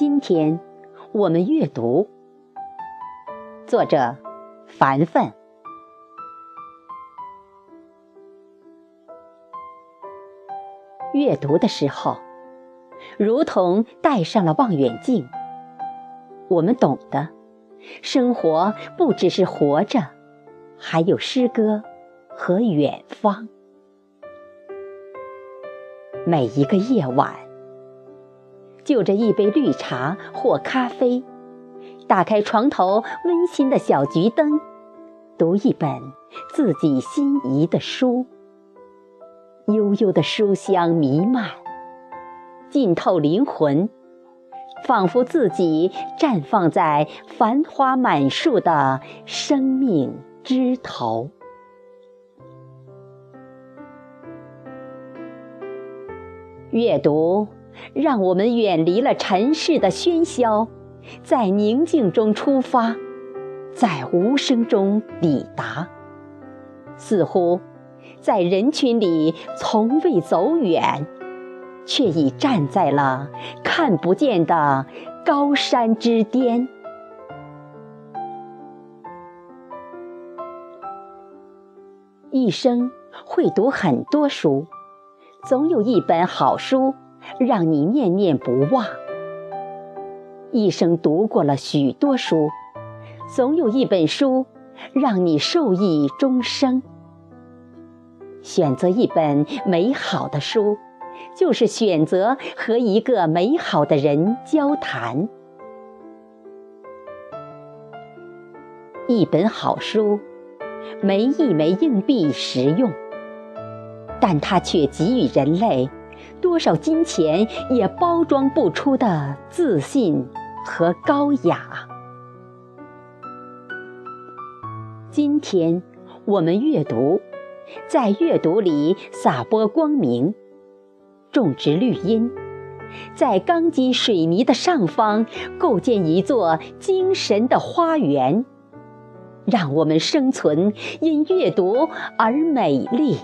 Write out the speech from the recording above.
今天我们阅读，作者凡凡。阅读的时候，如同戴上了望远镜，我们懂得，生活不只是活着，还有诗歌和远方。每一个夜晚，就着一杯绿茶或咖啡，打开床头温馨的小桔灯，读一本自己心仪的书。悠悠的书香弥漫，浸透灵魂，仿佛自己绽放在繁花满树的生命枝头。阅读，让我们远离了尘世的喧嚣，在宁静中出发，在无声中抵达，似乎。在人群里从未走远，却已站在了看不见的高山之巅。一生会读很多书，总有一本好书让你念念不忘。一生读过了许多书，总有一本书让你受益终生。选择一本美好的书，就是选择和一个美好的人交谈。一本好书，没一枚硬币实用，但它却给予人类多少金钱也包装不出的自信和高雅。今天我们阅读。在阅读里洒播光明，种植绿荫，在钢筋水泥的上方构建一座精神的花园，让我们生存因阅读而美丽。